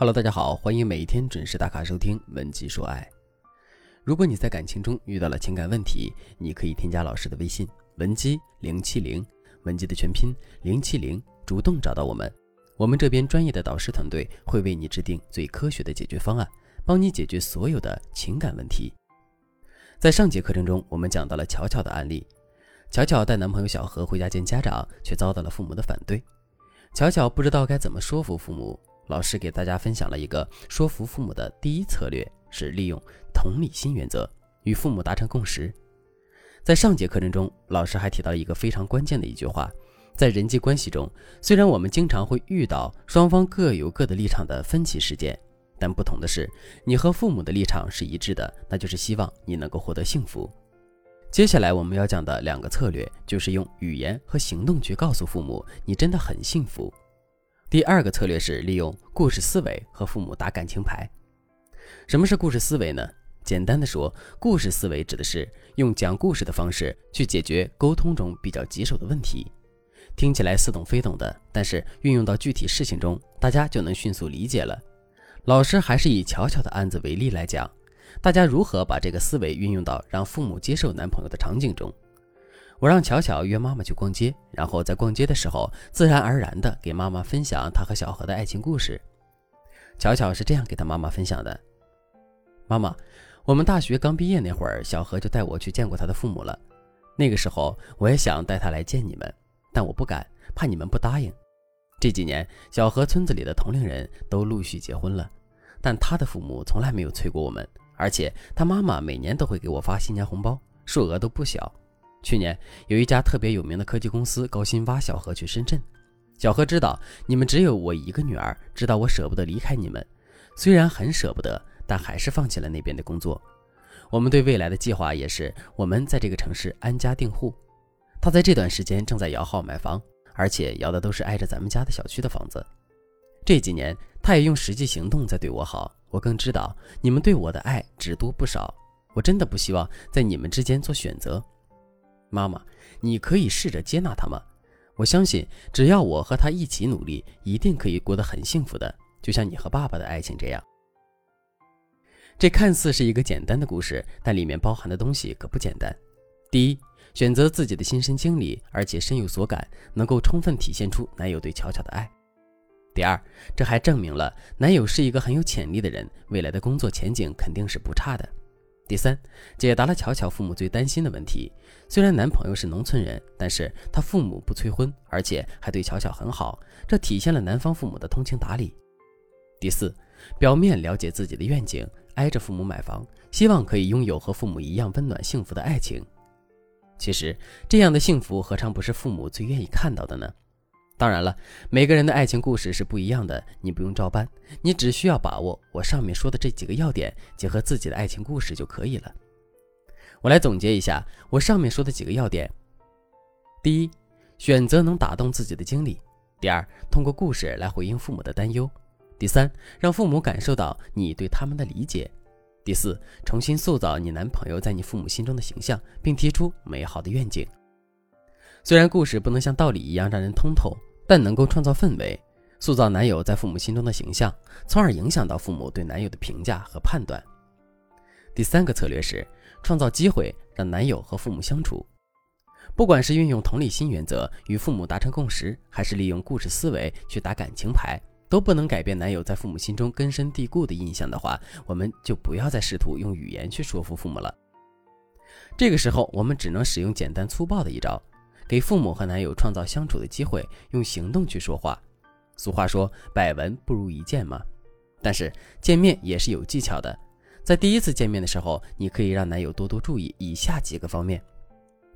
Hello，大家好，欢迎每一天准时打卡收听《文姬说爱》。如果你在感情中遇到了情感问题，你可以添加老师的微信文姬零七零，文姬的全拼零七零，主动找到我们，我们这边专业的导师团队会为你制定最科学的解决方案，帮你解决所有的情感问题。在上节课程中，我们讲到了巧巧的案例，巧巧带男朋友小何回家见家长，却遭到了父母的反对，巧巧不知道该怎么说服父母。老师给大家分享了一个说服父母的第一策略，是利用同理心原则与父母达成共识。在上节课程中，老师还提到一个非常关键的一句话：在人际关系中，虽然我们经常会遇到双方各有各的立场的分歧事件，但不同的是，你和父母的立场是一致的，那就是希望你能够获得幸福。接下来我们要讲的两个策略，就是用语言和行动去告诉父母，你真的很幸福。第二个策略是利用故事思维和父母打感情牌。什么是故事思维呢？简单的说，故事思维指的是用讲故事的方式去解决沟通中比较棘手的问题。听起来似懂非懂的，但是运用到具体事情中，大家就能迅速理解了。老师还是以巧巧的案子为例来讲，大家如何把这个思维运用到让父母接受男朋友的场景中。我让巧巧约妈妈去逛街，然后在逛街的时候，自然而然地给妈妈分享她和小何的爱情故事。巧巧是这样给她妈妈分享的：“妈妈，我们大学刚毕业那会儿，小何就带我去见过他的父母了。那个时候，我也想带他来见你们，但我不敢，怕你们不答应。这几年，小何村子里的同龄人都陆续结婚了，但他的父母从来没有催过我们，而且他妈妈每年都会给我发新年红包，数额都不小。”去年有一家特别有名的科技公司高薪挖小何去深圳。小何知道你们只有我一个女儿，知道我舍不得离开你们，虽然很舍不得，但还是放弃了那边的工作。我们对未来的计划也是我们在这个城市安家定户。他在这段时间正在摇号买房，而且摇的都是挨着咱们家的小区的房子。这几年他也用实际行动在对我好，我更知道你们对我的爱只多不少。我真的不希望在你们之间做选择。妈妈，你可以试着接纳他吗？我相信，只要我和他一起努力，一定可以过得很幸福的，就像你和爸爸的爱情这样。这看似是一个简单的故事，但里面包含的东西可不简单。第一，选择自己的亲身经历，而且深有所感，能够充分体现出男友对巧巧的爱。第二，这还证明了男友是一个很有潜力的人，未来的工作前景肯定是不差的。第三，解答了巧巧父母最担心的问题。虽然男朋友是农村人，但是他父母不催婚，而且还对巧巧很好，这体现了男方父母的通情达理。第四，表面了解自己的愿景，挨着父母买房，希望可以拥有和父母一样温暖幸福的爱情。其实，这样的幸福何尝不是父母最愿意看到的呢？当然了，每个人的爱情故事是不一样的，你不用照搬，你只需要把握我上面说的这几个要点，结合自己的爱情故事就可以了。我来总结一下我上面说的几个要点：第一，选择能打动自己的经历；第二，通过故事来回应父母的担忧；第三，让父母感受到你对他们的理解；第四，重新塑造你男朋友在你父母心中的形象，并提出美好的愿景。虽然故事不能像道理一样让人通透。但能够创造氛围，塑造男友在父母心中的形象，从而影响到父母对男友的评价和判断。第三个策略是创造机会让男友和父母相处，不管是运用同理心原则与父母达成共识，还是利用故事思维去打感情牌，都不能改变男友在父母心中根深蒂固的印象的话，我们就不要再试图用语言去说服父母了。这个时候，我们只能使用简单粗暴的一招。给父母和男友创造相处的机会，用行动去说话。俗话说“百闻不如一见”嘛。但是见面也是有技巧的，在第一次见面的时候，你可以让男友多多注意以下几个方面：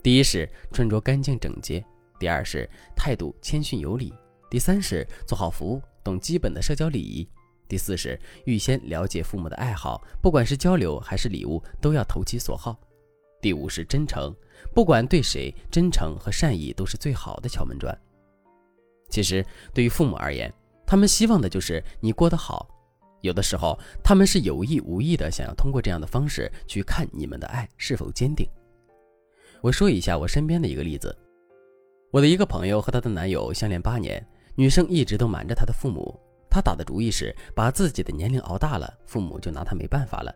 第一是穿着干净整洁；第二是态度谦逊有礼；第三是做好服务，懂基本的社交礼仪；第四是预先了解父母的爱好，不管是交流还是礼物，都要投其所好。第五是真诚，不管对谁，真诚和善意都是最好的敲门砖。其实，对于父母而言，他们希望的就是你过得好。有的时候，他们是有意无意的想要通过这样的方式去看你们的爱是否坚定。我说一下我身边的一个例子：我的一个朋友和她的男友相恋八年，女生一直都瞒着她的父母。她打的主意是把自己的年龄熬大了，父母就拿她没办法了。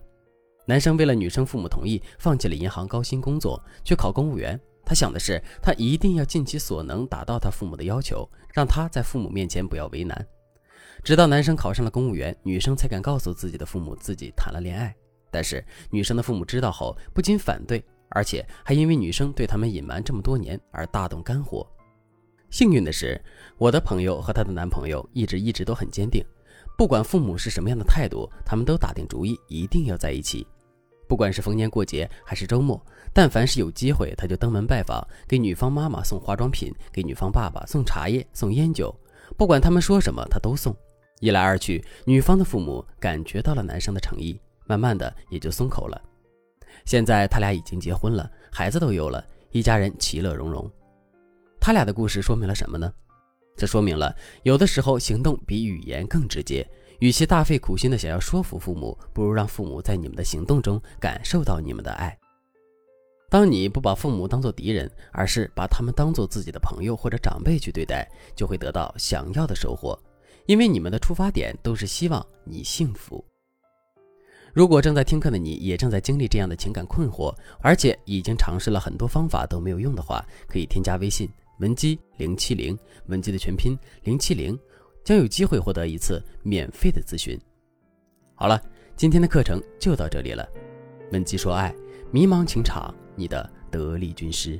男生为了女生父母同意，放弃了银行高薪工作，去考公务员。他想的是，他一定要尽其所能达到他父母的要求，让他在父母面前不要为难。直到男生考上了公务员，女生才敢告诉自己的父母自己谈了恋爱。但是女生的父母知道后，不仅反对，而且还因为女生对他们隐瞒这么多年而大动肝火。幸运的是，我的朋友和她的男朋友一直一直都很坚定，不管父母是什么样的态度，他们都打定主意一定要在一起。不管是逢年过节还是周末，但凡是有机会，他就登门拜访，给女方妈妈送化妆品，给女方爸爸送茶叶、送烟酒。不管他们说什么，他都送。一来二去，女方的父母感觉到了男生的诚意，慢慢的也就松口了。现在他俩已经结婚了，孩子都有了，一家人其乐融融。他俩的故事说明了什么呢？这说明了有的时候行动比语言更直接。与其大费苦心的想要说服父母，不如让父母在你们的行动中感受到你们的爱。当你不把父母当做敌人，而是把他们当做自己的朋友或者长辈去对待，就会得到想要的收获。因为你们的出发点都是希望你幸福。如果正在听课的你也正在经历这样的情感困惑，而且已经尝试了很多方法都没有用的话，可以添加微信文姬零七零，文姬的全拼零七零。将有机会获得一次免费的咨询。好了，今天的课程就到这里了。文姬说爱，迷茫情场，你的得力军师。